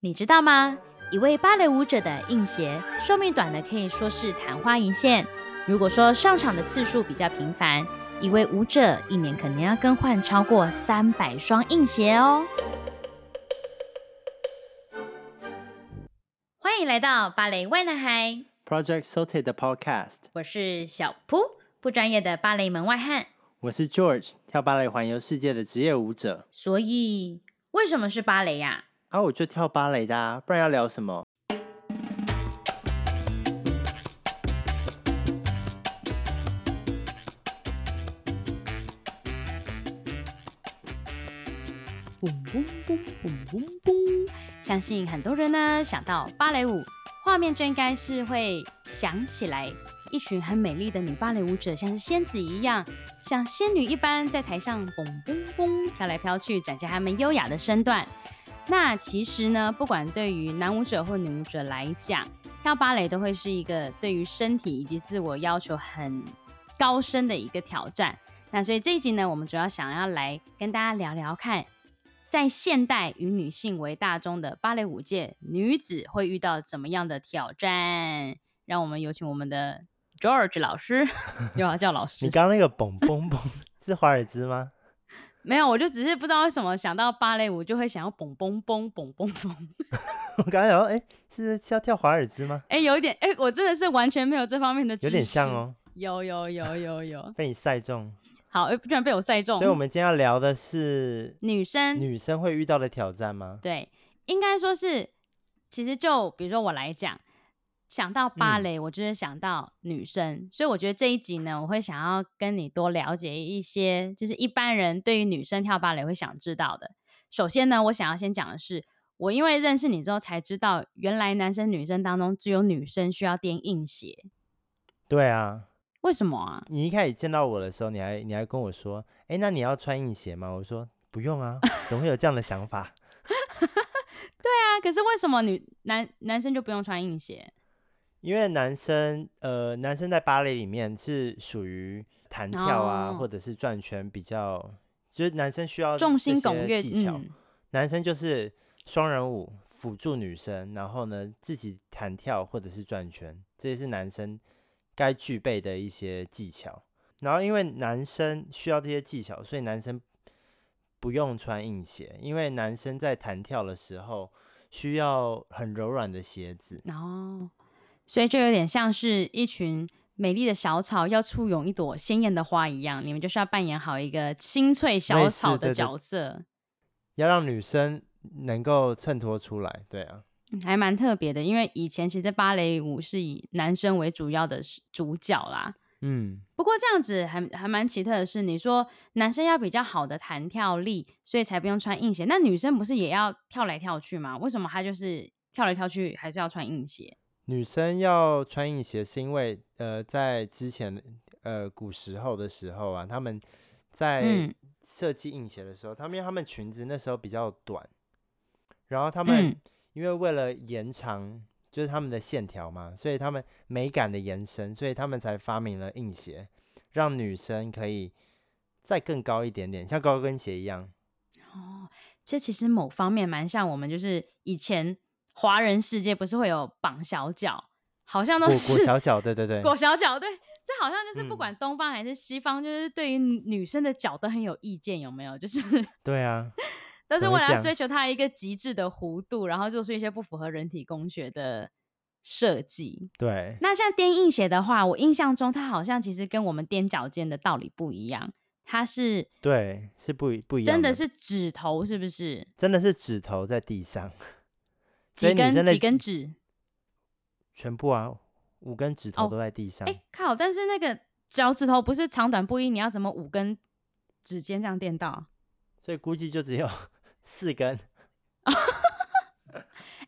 你知道吗？一位芭蕾舞者的硬鞋寿命短的可以说是昙花一现。如果说上场的次数比较频繁，一位舞者一年可能要更换超过三百双硬鞋哦。欢迎来到芭蕾 why 男孩 Project Sauté 的 Podcast。我是小扑，不专业的芭蕾门外汉。我是 George，跳芭蕾环游世界的职业舞者。所以，为什么是芭蕾呀？啊，我就跳芭蕾的啊，不然要聊什么？嘣嘣嘣嘣嘣嘣！相信很多人呢想到芭蕾舞，画面就应该是会想起来一群很美丽的女芭蕾舞者，像是仙子一样，像仙女一般在台上嘣嘣嘣飘来飘去，展现她们优雅的身段。那其实呢，不管对于男舞者或女舞者来讲，跳芭蕾都会是一个对于身体以及自我要求很高深的一个挑战。那所以这一集呢，我们主要想要来跟大家聊聊看，在现代以女性为大宗的芭蕾舞界，女子会遇到怎么样的挑战？让我们有请我们的 George 老师，又要叫老师。你刚刚那个嘣嘣嘣是华尔兹吗？没有，我就只是不知道为什么想到芭蕾舞就会想要蹦蹦蹦蹦蹦蹦。我刚刚想说，哎，是是要跳华尔兹吗？哎，有一点，哎，我真的是完全没有这方面的知识。有点像哦。有有有有有。被你赛中。好，居然被我赛中。所以我们今天要聊的是女生女生会遇到的挑战吗？对，应该说是，其实就比如说我来讲。想到芭蕾，我就是想到女生，嗯，所以我觉得这一集呢，我会想要跟你多了解一些，就是一般人对于女生跳芭蕾会想知道的。首先呢，我想要先讲的是，我因为认识你之后才知道，原来男生女生当中只有女生需要垫硬鞋。对啊，为什么啊？你一开始见到我的时候，你还你还跟我说，哎，那你要穿硬鞋吗？我说不用啊，怎么会有这样的想法？对啊，可是为什么女男男生就不用穿硬鞋？因为男生，呃，男生在芭蕾里面是属于弹跳啊，或者是转圈比较，就是男生需要重心拱月技巧。男生就是双人舞辅助女生，然后呢自己弹跳或者是转圈，这些是男生该具备的一些技巧。然后因为男生需要这些技巧，所以男生不用穿硬鞋，因为男生在弹跳的时候需要很柔软的鞋子。哦。所以就有点像是一群美丽的小草要簇拥一朵鲜艳的花一样，你们就是要扮演好一个清脆小草的角色，要让女生能够衬托出来。对啊，还蛮特别的，因为以前其实芭蕾舞是以男生为主要的主角啦。嗯，不过这样子还还蛮奇特的是，你说男生要比较好的弹跳力，所以才不用穿硬鞋，那女生不是也要跳来跳去吗？为什么她就是跳来跳去还是要穿硬鞋？女生要穿硬鞋，是因为呃，在之前呃古时候的时候啊，他们在设计硬鞋的时候，他们因为他们裙子那时候比较短，然后他们因为为了延长就是他们的线条嘛，所以他们美感的延伸，所以他们才发明了硬鞋，让女生可以再更高一点点，像高跟鞋一样。哦，这其实某方面蛮像我们就是以前。华人世界不是会有绑小脚，好像都是裹小脚，对对对，裹小脚，对，这好像就是不管东方还是西方，嗯、就是对于女生的脚都很有意见，有没有？就是 对啊，都是为了要追求它一个极致的弧度，然后做出一些不符合人体工学的设计。对，那像垫硬鞋的话，我印象中它好像其实跟我们踮脚尖的道理不一样，它是对，是不不一样的，真的是指头是不是？真的是指头在地上。几根几根指？全部啊，五根指头都在地上。哎、哦欸，靠！但是那个脚趾头不是长短不一，你要怎么五根指尖这样垫到？所以估计就只有 四根。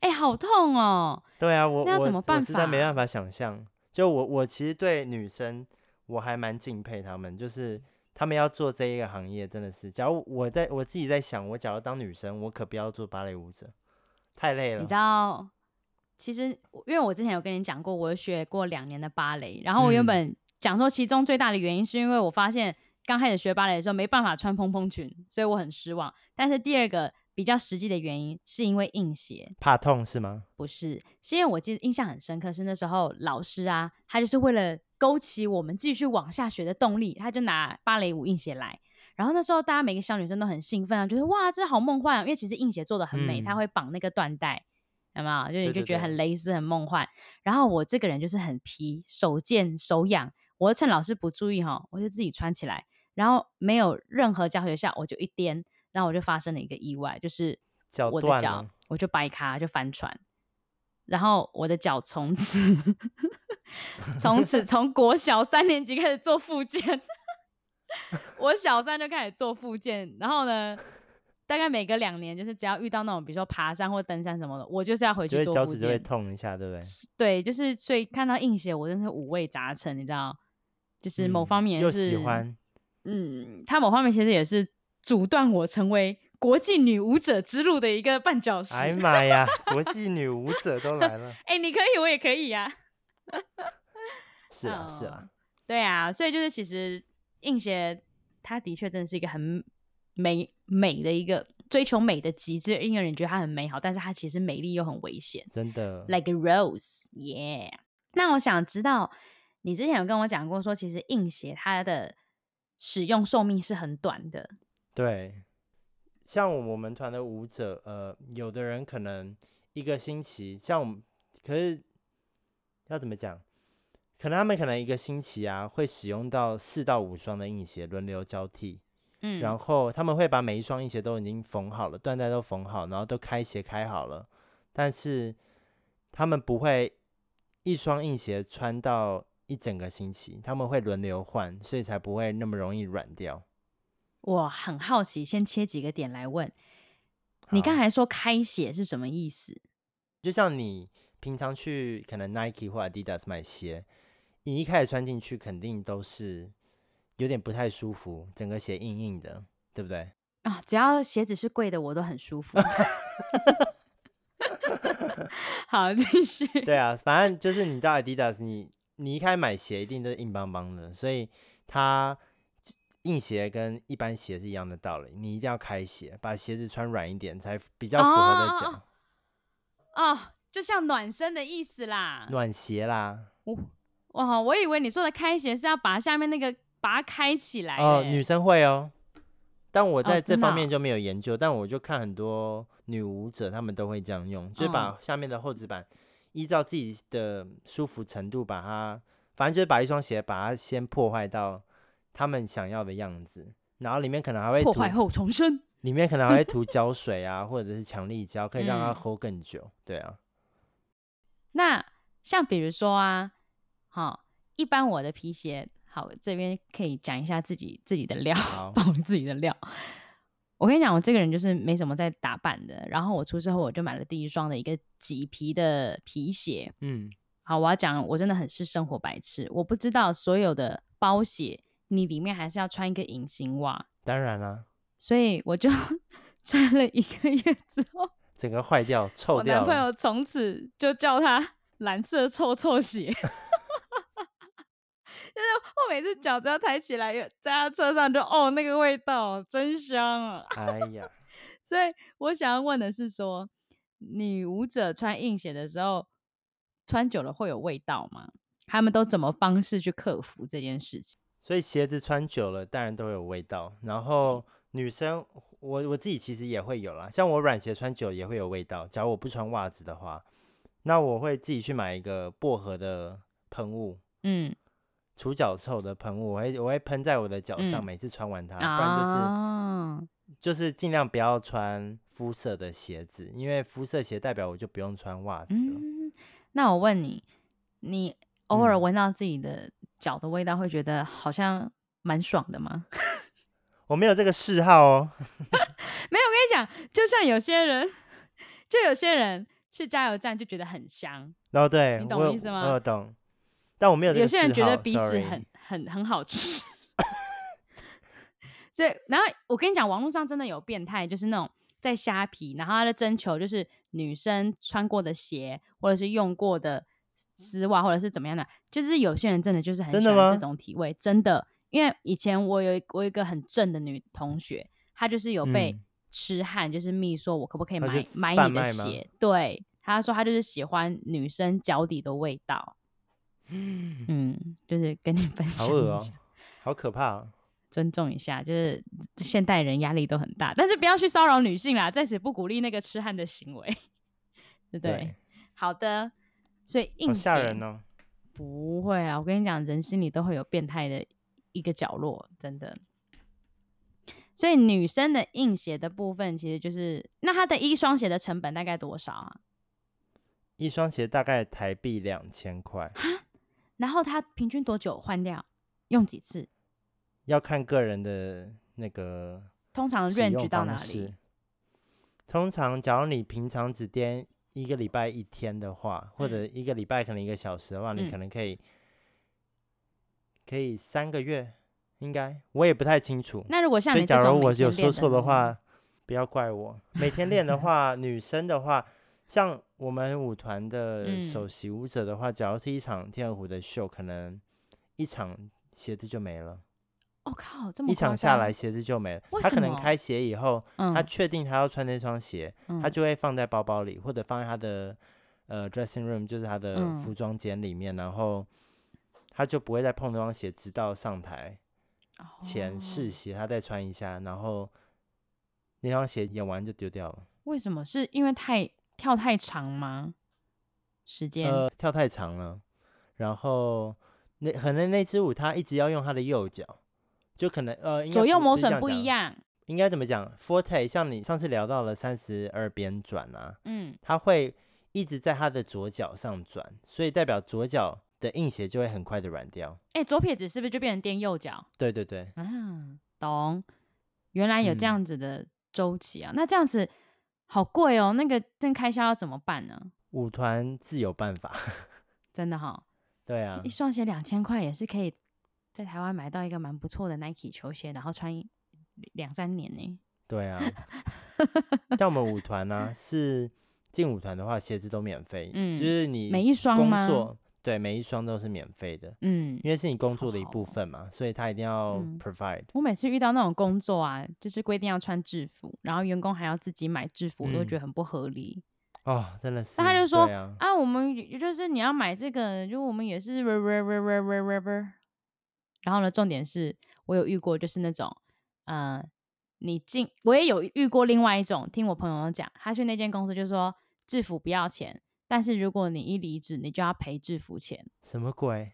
哎、欸，好痛哦！对啊，我那要怎么办法？我实在没办法想象。就我我其实对女生我还蛮敬佩他们，就是他们要做这一个行业，真的是。假如我在我自己在想，我假如当女生，我可不要做芭蕾舞者。太累了，你知道，其实因为我之前有跟你讲过，我学过两年的芭蕾，然后我原本讲说其中最大的原因是因为我发现刚开始学芭蕾的时候没办法穿蓬蓬裙，所以我很失望。但是第二个比较实际的原因是因为硬鞋，怕痛是吗？不是，是因为我记得印象很深刻，是那时候老师啊，他就是为了勾起我们继续往下学的动力，他就拿芭蕾舞硬鞋来。然后那时候大家每个小女生都很兴奋啊，觉得哇，这好梦幻啊！因为其实硬鞋做的很美，它、嗯、会绑那个缎带，有没有？就你就觉得很蕾丝、很梦幻。然后我这个人就是很皮，手贱手痒，我就趁老师不注意哈，我就自己穿起来，然后没有任何教学下，我就一颠，然后我就发生了一个意外，就是我的脚，脚我就掰卡就翻船，然后我的脚从此 从此从国小三年级开始做复健。我小三就开始做复健，然后呢，大概每隔两年，就是只要遇到那种，比如说爬山或登山什么的，我就是要回去做复健。脚趾就会痛一下，对不对？对，就是所以看到硬鞋，我真是五味杂陈，你知道？就是某方面是、嗯、喜欢，嗯，他某方面其实也是阻断我成为国际女舞者之路的一个绊脚石。哎呀 妈呀，国际女舞者都来了！哎、欸，你可以，我也可以呀、啊。是啊，是啊，对啊，所以就是其实。硬鞋，它的确真的是一个很美美的一个追求美的极致，因为你觉得它很美好，但是它其实美丽又很危险，真的。Like a rose，yeah。那我想知道，你之前有跟我讲过，说其实硬鞋它的使用寿命是很短的。对，像我们团的舞者，呃，有的人可能一个星期，像我们，可是要怎么讲？可能他们可能一个星期啊，会使用到四到五双的硬鞋轮流交替，嗯，然后他们会把每一双硬鞋都已经缝好了，缎带都缝好，然后都开鞋开好了，但是他们不会一双硬鞋穿到一整个星期，他们会轮流换，所以才不会那么容易软掉。我很好奇，先切几个点来问，你刚才说开鞋是什么意思？就像你平常去可能 Nike 或 Adidas 买鞋。你一开始穿进去，肯定都是有点不太舒服，整个鞋硬硬的，对不对？啊，只要鞋子是贵的，我都很舒服。好，继续。对啊，反正就是你到 Adidas，你你一开始买鞋一定都是硬邦邦的，所以它硬鞋跟一般鞋是一样的道理，你一定要开鞋，把鞋子穿软一点，才比较符合的脚。哦，就像暖身的意思啦，暖鞋啦。哦哇，我以为你说的开鞋是要把下面那个把它开起来哦，女生会哦，但我在这方面就没有研究，哦、但我就看很多女舞者，她们都会这样用，就是把下面的厚纸板依照自己的舒服程度，把它，反正就是把一双鞋把它先破坏到他们想要的样子，然后里面可能还会破坏后重生，里面可能还会涂胶 水啊，或者是强力胶，可以让它 hold 更久，嗯、对啊。那像比如说啊。好，一般我的皮鞋，好，这边可以讲一下自己自己的料，爆自己的料。我跟你讲，我这个人就是没什么在打扮的。然后我出之后，我就买了第一双的一个麂皮的皮鞋。嗯，好，我要讲，我真的很是生活白痴。我不知道所有的包鞋，你里面还是要穿一个隐形袜。当然了。所以我就 穿了一个月之后，整个坏掉、臭掉。我男朋友从此就叫他蓝色臭臭鞋。就是我每次脚只要抬起来，在他车上就哦，那个味道真香啊！哎呀，所以我想要问的是说，女舞者穿硬鞋的时候，穿久了会有味道吗？他们都怎么方式去克服这件事情？所以鞋子穿久了，当然都有味道。然后女生，我我自己其实也会有啦，像我软鞋穿久也会有味道。假如我不穿袜子的话，那我会自己去买一个薄荷的喷雾，嗯。除脚臭的喷雾，我会我会喷在我的脚上，嗯，每次穿完它，不然就是、哦、就是尽量不要穿肤色的鞋子，因为肤色鞋代表我就不用穿袜子了。嗯，那我问你，你偶尔闻到自己的脚的味道，会觉得好像蛮爽的吗？我没有这个嗜好哦。没有，我跟你讲，就像有些人，就有些人去加油站就觉得很香。哦，对，你懂我意思吗？我有懂。但我没有。有些人觉得鼻屎很很很好吃，所以然后我跟你讲，网络上真的有变态，就是那种在虾皮，然后他在征求就是女生穿过的鞋，或者是用过的丝袜，或者是怎么样的，就是有些人真的就是很喜欢这种体味，真的。因为以前我有我有一个很正的女同学，她就是有被痴汉就是密说，我可不可以买买你的鞋？对，他说他就是喜欢女生脚底的味道。嗯，就是跟你分享。好恶哦，好可怕哦。尊重一下，就是现代人压力都很大，但是不要去骚扰女性啦，在此不鼓励那个痴汉的行为，对不对？对，好的，所以硬吓人哦。不会啊，我跟你讲，人心里都会有变态的一个角落，真的。所以女生的硬鞋的部分，其实就是那她的一双鞋的成本大概多少啊？一双鞋大概台币两千块。然后它平均多久换掉？用几次？要看个人的那个，通常 range 到哪里？通常，假如你平常只颠一个礼拜一天的话，或者一个礼拜可能一个小时的话，嗯、你可能可以可以三个月，应该我也不太清楚。那如果像你这种，假如我有说错的话，不要怪我。每天练的话，女生的话，像我们舞团的首席舞者的话，假如是一场天鹅湖的秀，可能一场鞋子就没了。我、哦、靠，这么一场下来鞋子就没了。他可能开鞋以后，嗯、他确定他要穿那双鞋，嗯、他就会放在包包里，或者放在他的呃 dressing room，就是他的服装间里面，嗯、然后他就不会再碰那双鞋，直到上台前试鞋，他再穿一下，然后那双鞋演完就丢掉了。为什么？是因为太跳太长吗？时间？呃，跳太长了，然后那可能那支舞他一直要用他的右脚。就可能呃，左右磨损不一样，应该怎么讲？Forte 像你上次聊到了三十二边转啊，嗯，他会一直在他的左脚上转，所以代表左脚的硬鞋就会很快的软掉。哎、欸，左撇子是不是就变成垫右脚？对对对，嗯，懂。原来有这样子的周期啊，嗯、那这样子好贵哦，那个那开销要怎么办呢？舞团自有办法，真的哈、哦。对啊，一双鞋两千块也是可以。在台湾买到一个蛮不错的 Nike 球鞋，然后穿两三年呢。对啊，像我们舞团呢、啊，是进舞团的话，鞋子都免费，嗯，就是你每一双吗？对，每一双都是免费的，嗯，因为是你工作的一部分嘛，好好所以他一定要 provide、嗯。我每次遇到那种工作啊，就是规定要穿制服，然后员工还要自己买制服，我都觉得很不合理。嗯、哦，真的是。那他就说啊，啊，我们就是你要买这个，就我们也是 r r r r r r r。然后呢，重点是我有遇过，就是那种，呃，你进，我也有遇过另外一种，听我朋友讲，他去那间公司就说制服不要钱，但是如果你一离职，你就要赔制服钱。什么鬼？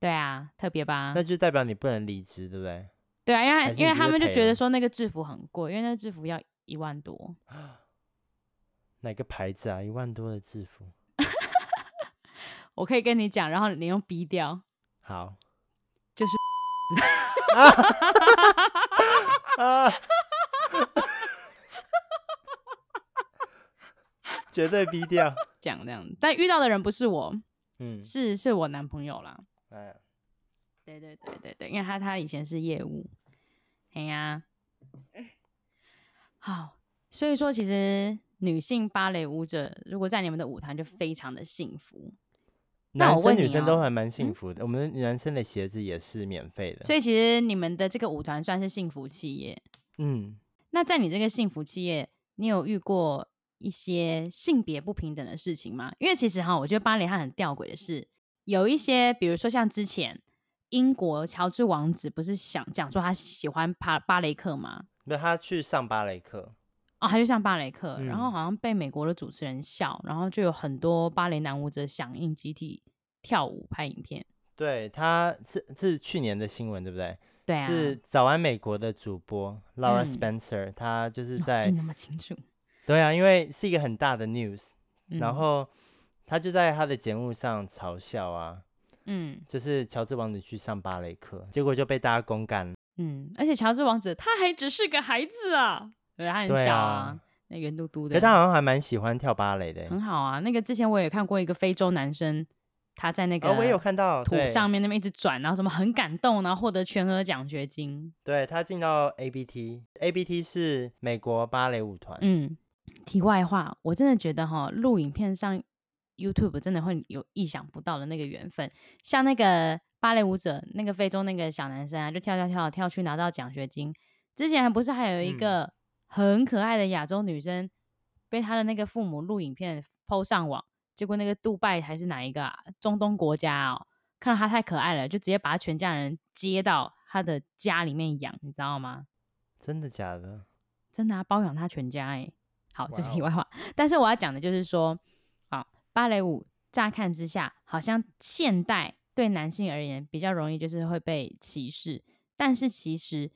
对啊，特别吧？那就代表你不能离职，对不对？对啊，因为因为他们就觉得说那个制服很贵，因为那个制服要一万多。哪个牌子啊？一万多的制服？我可以跟你讲，然后你用逼掉。好。就是。啊！绝对逼掉，讲这样，但遇到的人不是我，嗯，是是我男朋友啦。哎，对对对对对，因为他他以前是业务，哎呀，好，所以说其实女性芭蕾舞者如果在你们的舞团就非常的幸福。男生女生都还蛮幸福的，嗯、我们男生的鞋子也是免费的，所以其实你们的这个舞团算是幸福企业。嗯，那在你这个幸福企业，你有遇过一些性别不平等的事情吗？因为其实哈，我觉得芭蕾它很吊诡的是，有一些，比如说像之前英国乔治王子不是想讲说他喜欢芭芭蕾课吗？那他去上芭蕾课。哦，他就上芭蕾课，嗯、然后好像被美国的主持人笑，然后就有很多芭蕾男舞者响应，集体跳舞拍影片。对，他是是去年的新闻，对不对？对啊。是早安美国的主播 Laura Spencer，他、嗯、就是在记那么清楚。对啊，因为是一个很大的 news，、嗯、然后他就在他的节目上嘲笑啊，嗯，就是乔治王子去上芭蕾课，结果就被大家公干。嗯，而且乔治王子他还只是个孩子啊。对，他很小啊，啊那圆嘟嘟的。可他好像还蛮喜欢跳芭蕾的，很好啊。那个之前我也看过一个非洲男生，他在那个我也有看到土上面那边一直转，然后什么很感动，然后获得全额奖学金。对，他进到 ABT，ABT 是美国芭蕾舞团。嗯，题外话，我真的觉得哈，录影片上 YouTube 真的会有意想不到的那个缘分，像那个芭蕾舞者，那个非洲那个小男生啊，就跳跳跳跳去拿到奖学金。之前还不是还有一个。嗯很可爱的亚洲女生，被他的那个父母录影片 PO 上网，结果那个杜拜还是哪一个啊？中东国家哦，看到他太可爱了，就直接把他全家人接到他的家里面养，你知道吗？真的假的？真的啊，包养他全家哎。好，这是题外话。但是我要讲的就是说，好，芭蕾舞乍看之下，好像现代对男性而言比较容易，就是会被歧视。但是其实，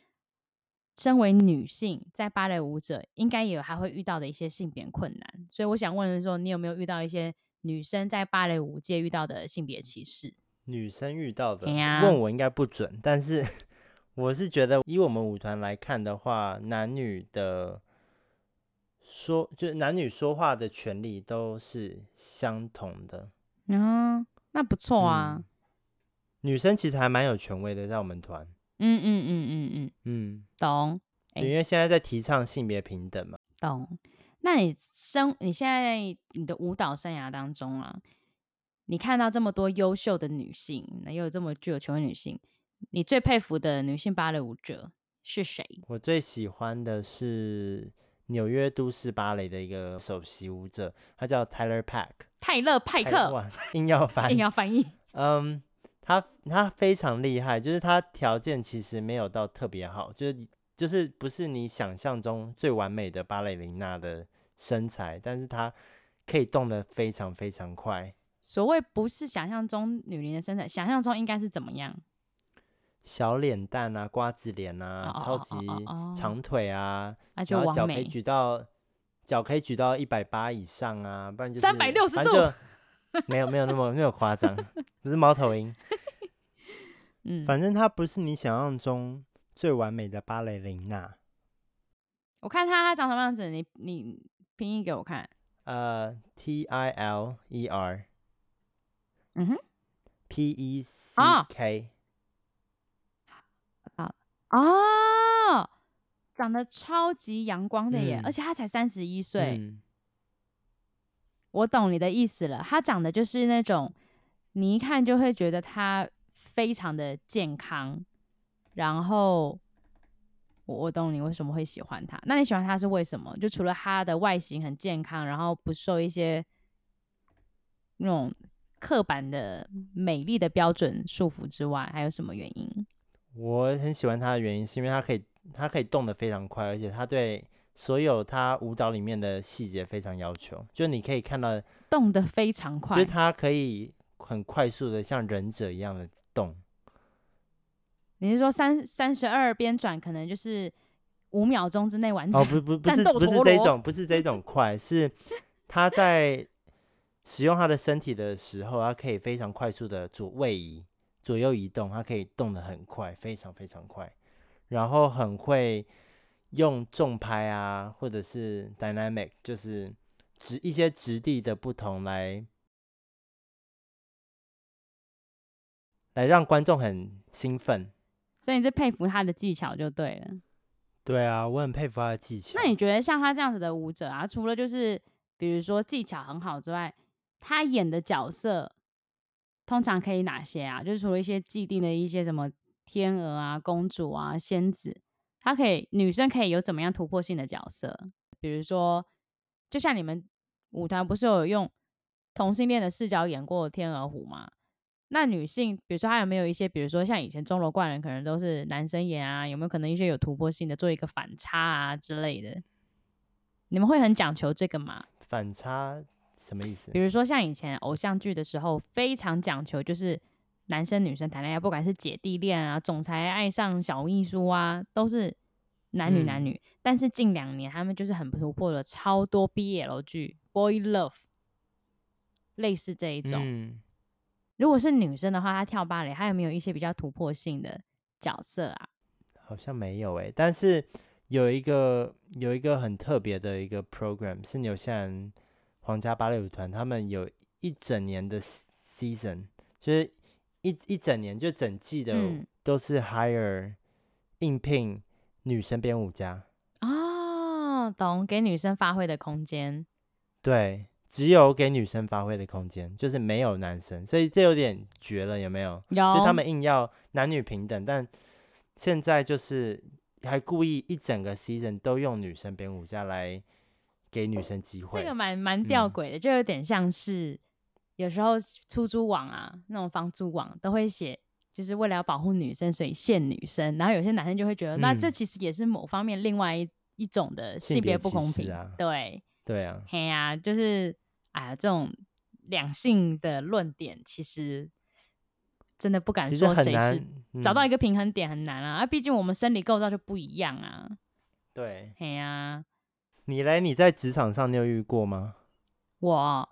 身为女性，在芭蕾舞者应该也有还会遇到的一些性别困难。所以我想问的是说，你有没有遇到一些女生在芭蕾舞界遇到的性别歧视？女生遇到的，问我应该不准。但是 我是觉得，以我们舞团来看的话，男女的说，就是男女说话的权利都是相同的。嗯，那不错啊。嗯，女生其实还蛮有权威的，在我们团。嗯嗯嗯嗯嗯嗯，懂。因为现在在提倡性别平等嘛。懂。那你生你现在你的舞蹈生涯当中啊，你看到这么多优秀的女性，那又有这么具有权威女性，你最佩服的女性芭蕾舞者是谁？我最喜欢的是纽约都市芭蕾的一个首席舞者，他叫 Tyler Pack。泰勒派克。硬要翻。硬要翻译。嗯。他他非常厉害，就是他条件其实没有到特别好，就是就是不是你想象中最完美的芭蕾琳娜的身材，但是他可以动得非常非常快。所谓不是想象中女伶的身材，想象中应该是怎么样？小脸蛋啊，瓜子脸啊，超级长腿啊，然后脚可以举到脚可以举到一百八以上啊，不然就是三百六十度。没有没有那么没有夸张，不是猫头鹰。嗯，反正她不是你想象中最完美的芭蕾琳娜。我看她她长什么样子？你你拼音给我看。呃，T I L E R。嗯哼。P E C K。啊哦，长得超级阳光的耶，嗯、而且他才三十一岁。嗯我懂你的意思了，他长得就是那种，你一看就会觉得他非常的健康，然后我我懂你为什么会喜欢他。那你喜欢他是为什么？就除了他的外形很健康，然后不受一些那种刻板的美丽的标准束缚之外，还有什么原因？我很喜欢他的原因是因为他可以他可以动得非常快，而且他对。所有他舞蹈里面的细节非常要求，就你可以看到动得非常快，就是他可以很快速的像忍者一样的动。你是说三三十二边转可能就是五秒钟之内完成？哦，不不 不是不是这种，不是这种快，是他在使用他的身体的时候，他可以非常快速的做位移、左右移动，他可以动得很快，非常非常快，然后很会。用重拍啊，或者是 dynamic，就是质一些质地的不同来来让观众很兴奋。所以你是佩服他的技巧就对了。对啊，我很佩服他的技巧。那你觉得像他这样子的舞者啊，除了就是比如说技巧很好之外，他演的角色通常可以哪些啊？就是除了一些既定的一些什么天鹅啊、公主啊、仙子。她可以，女生可以有怎么样突破性的角色？比如说，就像你们舞团不是有用同性恋的视角演过《天鹅湖》吗？那女性，比如说她有没有一些，比如说像以前钟楼怪人可能都是男生演啊，有没有可能一些有突破性的做一个反差啊之类的？你们会很讲求这个吗？反差什么意思？比如说像以前偶像剧的时候，非常讲求就是。男生女生谈恋爱，不管是姐弟恋啊，总裁爱上小秘书啊，都是男女男女。嗯、但是近两年，他们就是很突破了超多 BL 剧，boy love，类似这一种。嗯、如果是女生的话，她跳芭蕾，她有没有一些比较突破性的角色啊？好像没有诶、欸，但是有一个有一个很特别的一个 program，是纽西兰皇家芭蕾舞团，他们有一整年的 season，就是。一一整年就整季的都是 hire 应聘女生编舞家哦，懂，给女生发挥的空间。对，只有给女生发挥的空间，就是没有男生，所以这有点绝了，有没有？有。就他们硬要男女平等，但现在就是还故意一整个 season 都用女生编舞家来给女生机会，这个蛮蛮吊诡的，嗯、就有点像是有时候出租网啊，那种房租网都会写，就是为了要保护女生，所以限女生。然后有些男生就会觉得，嗯、那这其实也是某方面另外一一种的性别不公平啊。对对啊，嘿呀、啊，就是哎呀，这种两性的论点其实。真的不敢说谁是，嗯、找到一个平衡点很难啊！啊，毕竟我们生理构造就不一样啊。对，哎呀、啊，你嘞？你在职场上你有遇过吗？我，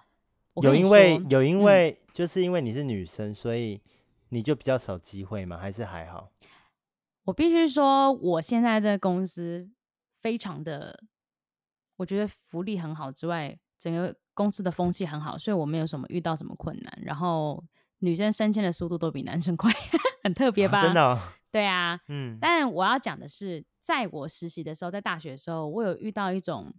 我有因为有因为、嗯、就是因为你是女生，所以你就比较少机会吗？还是还好？我必须说，我现在这个公司非常的，我觉得福利很好之外，整个公司的风气很好，所以我没有什么遇到什么困难，然后。女生升迁的速度都比男生快，很特别吧？啊、真的、哦？对啊，嗯。但我要讲的是，在我实习的时候，在大学的时候，我有遇到一种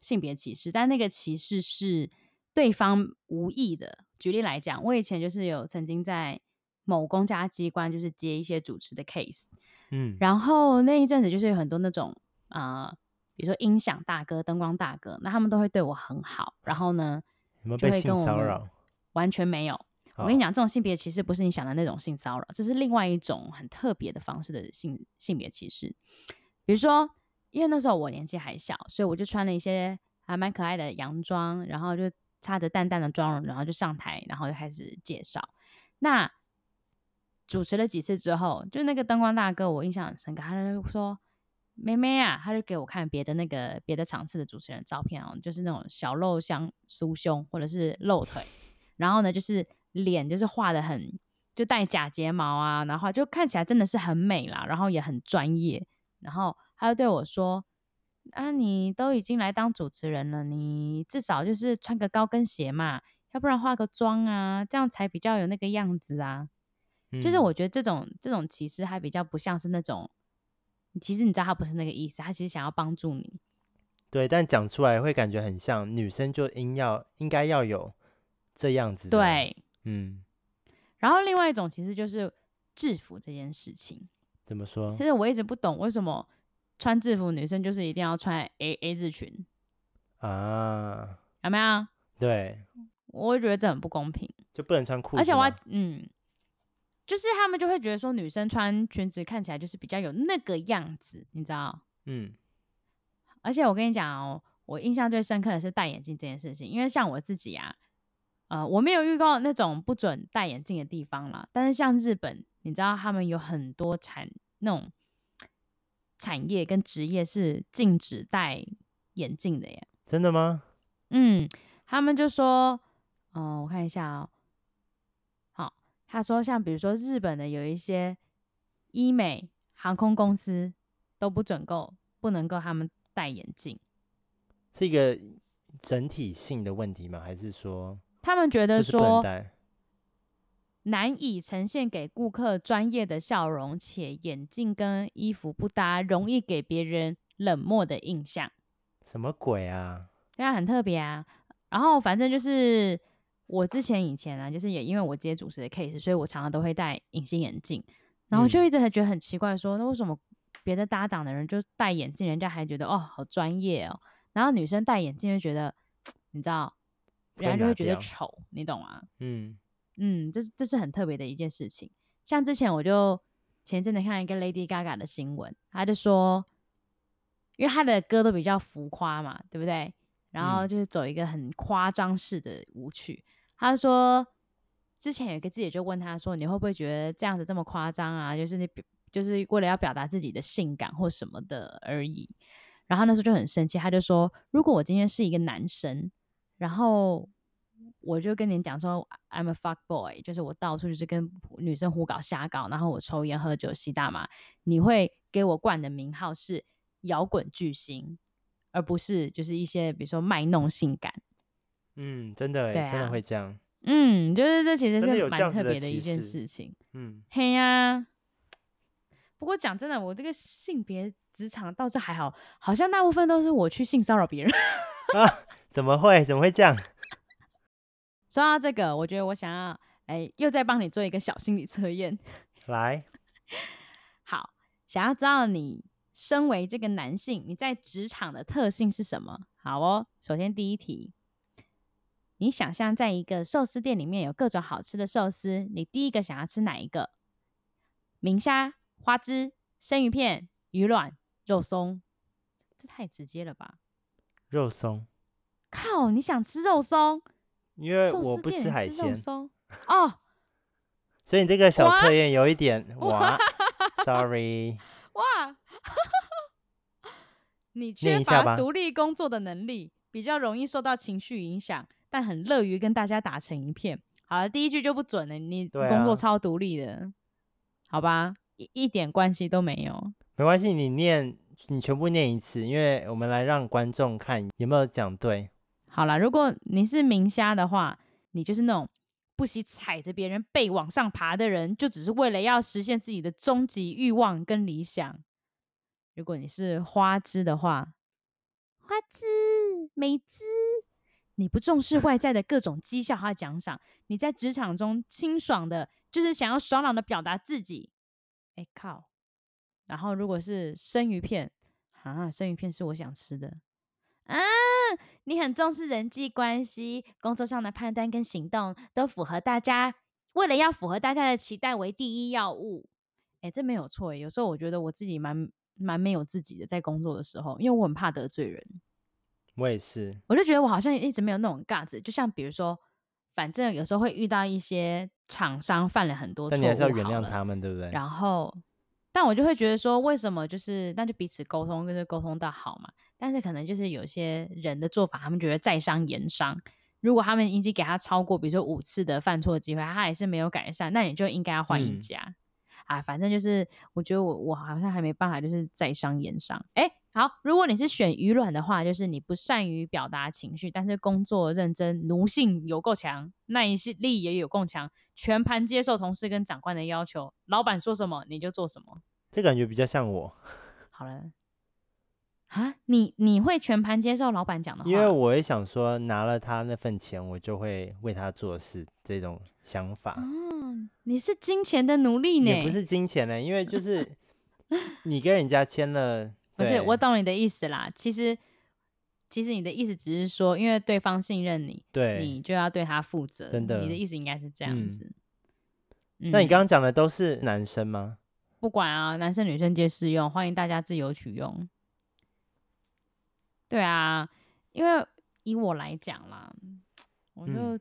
性别歧视，但那个歧视是对方无意的。举例来讲，我以前就是有曾经在某公家机关，就是接一些主持的 case，嗯。然后那一阵子就是有很多那种啊、呃，比如说音响大哥、灯光大哥，那他们都会对我很好。然后呢，有没有被性骚扰？完全没有。我跟你讲，这种性别歧视不是你想的那种性骚扰，这是另外一种很特别的方式的性性别歧视。比如说，因为那时候我年纪还小，所以我就穿了一些还蛮可爱的洋装，然后就擦着淡淡的妆容，然后就上台，然后就开始介绍。那主持了几次之后，就那个灯光大哥，我印象很深刻，他就说：“妹妹啊，他就给我看别的那个别的场次的主持人照片哦，就是那种小露香酥胸或者是露腿，然后呢，就是。”脸就是画的很，就戴假睫毛啊，然后就看起来真的是很美啦，然后也很专业。然后他就对我说：“啊，你都已经来当主持人了，你至少就是穿个高跟鞋嘛，要不然化个妆啊，这样才比较有那个样子啊。嗯”就是我觉得这种这种其实还比较不像是那种，其实你知道他不是那个意思，他其实想要帮助你。对，但讲出来会感觉很像女生就应要应该要有这样子。对。嗯，然后另外一种其实就是制服这件事情，怎么说？其实我一直不懂为什么穿制服女生就是一定要穿 A A 字裙啊？有没有？对，我觉得这很不公平，就不能穿裤子。而且我还嗯，就是他们就会觉得说女生穿裙子看起来就是比较有那个样子，你知道？嗯。而且我跟你讲哦，我印象最深刻的是戴眼镜这件事情，因为像我自己啊。呃，我没有遇到那种不准戴眼镜的地方啦，但是像日本，你知道他们有很多产那种产业跟职业是禁止戴眼镜的耶。真的吗？嗯，他们就说，嗯、呃，我看一下哦，好，他说像比如说日本的有一些医美航空公司都不准够，不能够他们戴眼镜，是一个整体性的问题吗？还是说？他们觉得说难以呈现给顾客专业的笑容，且眼镜跟衣服不搭，容易给别人冷漠的印象。什么鬼啊？这样很特别啊。然后反正就是我之前以前啊，就是也因为我接主持的 case，所以我常常都会戴隐形眼镜。然后就一直还觉得很奇怪说，说、嗯、那为什么别的搭档的人就戴眼镜，人家还觉得哦好专业哦，然后女生戴眼镜就觉得 你知道。人家就会觉得丑，你懂吗？嗯嗯，这是这是很特别的一件事情。像之前我就前阵子看一个 Lady Gaga 的新闻，他就说，因为他的歌都比较浮夸嘛，对不对？然后就是走一个很夸张式的舞曲。嗯、他说，之前有一个记者就问他说，你会不会觉得这样子这么夸张啊？就是你就是为了要表达自己的性感或什么的而已。然后那时候就很生气，他就说，如果我今天是一个男生。然后我就跟你讲说，I'm a fuck boy，就是我到处就是跟女生胡搞瞎搞，然后我抽烟喝酒吸大麻，你会给我冠的名号是摇滚巨星，而不是就是一些比如说卖弄性感。嗯，真的，对啊，真的会这样。嗯，就是这其实是蛮特别的一件事情。嗯，嘿呀，啊。不过讲真的，我这个性别职场倒是还好，好像大部分都是我去性骚扰别人。啊怎么会？怎么会这样？说到这个，我觉得我想要哎，又再帮你做一个小心理测验。来，好，想要知道你身为这个男性，你在职场的特性是什么？好哦，首先第一题，你想象在一个寿司店里面有各种好吃的寿司，你第一个想要吃哪一个？明虾、花枝、生鱼片、鱼卵、肉松，这太直接了吧？肉松。靠，你想吃肉松？因为我不吃海鲜。肉松哦，所以你这个小测验有一点 哇，sorry。哇，你缺乏独立工作的能力，比较容易受到情绪影响，但很乐于跟大家打成一片。好了，第一句就不准了，你工作超独立的，啊、好吧？一一点关系都没有。没关系，你念，你全部念一次，因为我们来让观众看有没有讲对。好了，如果你是明虾的话，你就是那种。不惜踩着别人背往上爬的人，就只是为了要实现自己的终极欲望跟理想。如果你是花枝的话，花枝美枝，你不重视外在的各种绩效和奖赏，你在职场中清爽的，就是想要爽朗的表达自己。哎靠！然后如果是生鱼片，啊，生鱼片是我想吃的。啊，你很重视人际关系，工作上的判断跟行动都符合大家，为了要符合大家的期待为第一要务。哎，这没有错。有时候我觉得我自己蛮蛮没有自己的，在工作的时候，因为我很怕得罪人。我也是，我就觉得我好像一直没有那种 guts。就像比如说，反正有时候会遇到一些厂商犯了很多错你还是要原谅他们，对不对？然后。但我就会觉得说，为什么就是那就彼此沟通，就是沟通到好嘛。但是可能就是有些人的做法，他们觉得在商言商。如果他们已经给他超过，比如说五次的犯错的机会，他还是没有改善，那你就应该要换一家。嗯、啊，反正就是我觉得我我好像还没办法，就是在商言商。哎，好，如果你是选鱼卵的话，就是你不善于表达情绪，但是工作认真，奴性有够强，耐力也有够强，全盘接受同事跟长官的要求，老板说什么你就做什么。这感觉比较像我。好了，啊，你你会全盘接受老板讲的话？因为我也想说，拿了他那份钱，我就会为他做事，这种想法。嗯，你是金钱的奴隶呢？也不是金钱呢，因为就是你跟人家签了，不是？我懂你的意思啦。其实，其实你的意思只是说，因为对方信任你，对，你就要对他负责。真的，你的意思应该是这样子。嗯，那你刚刚讲的都是男生吗？不管啊，男生女生皆适用，欢迎大家自由取用。对啊，因为以我来讲啦，我就、嗯、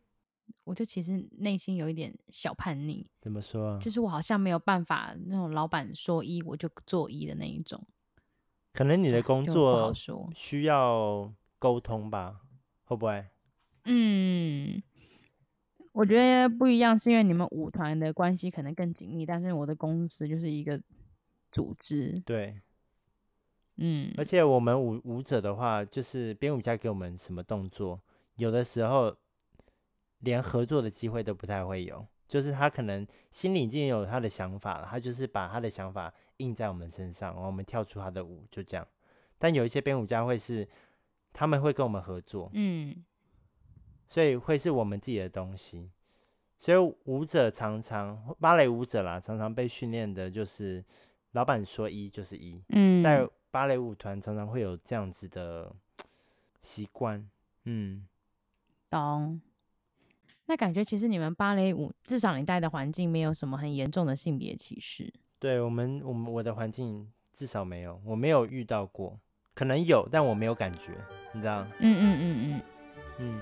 我就其实内心有一点小叛逆。怎么说啊？就是我好像没有办法那种老板说一我就做一的那一种。可能你的工作需要沟通吧？会不会？嗯。我觉得不一样，是因为你们舞团的关系可能更紧密，但是我的公司就是一个组织。对，嗯，而且我们舞舞者的话，就是编舞家给我们什么动作，有的时候连合作的机会都不太会有。就是他可能心里已经有他的想法了，他就是把他的想法印在我们身上，然后我们跳出他的舞，就这样。但有一些编舞家会是，他们会跟我们合作，嗯。所以会是我们自己的东西，所以舞者常常芭蕾舞者啦，常常被训练的就是老板说一就是一。嗯，在芭蕾舞团常常会有这样子的习惯。嗯，懂。那感觉其实你们芭蕾舞至少你待的环境没有什么很严重的性别歧视。对我们，我们我的环境至少没有，我没有遇到过，可能有，但我没有感觉，你知道？嗯嗯嗯嗯嗯。嗯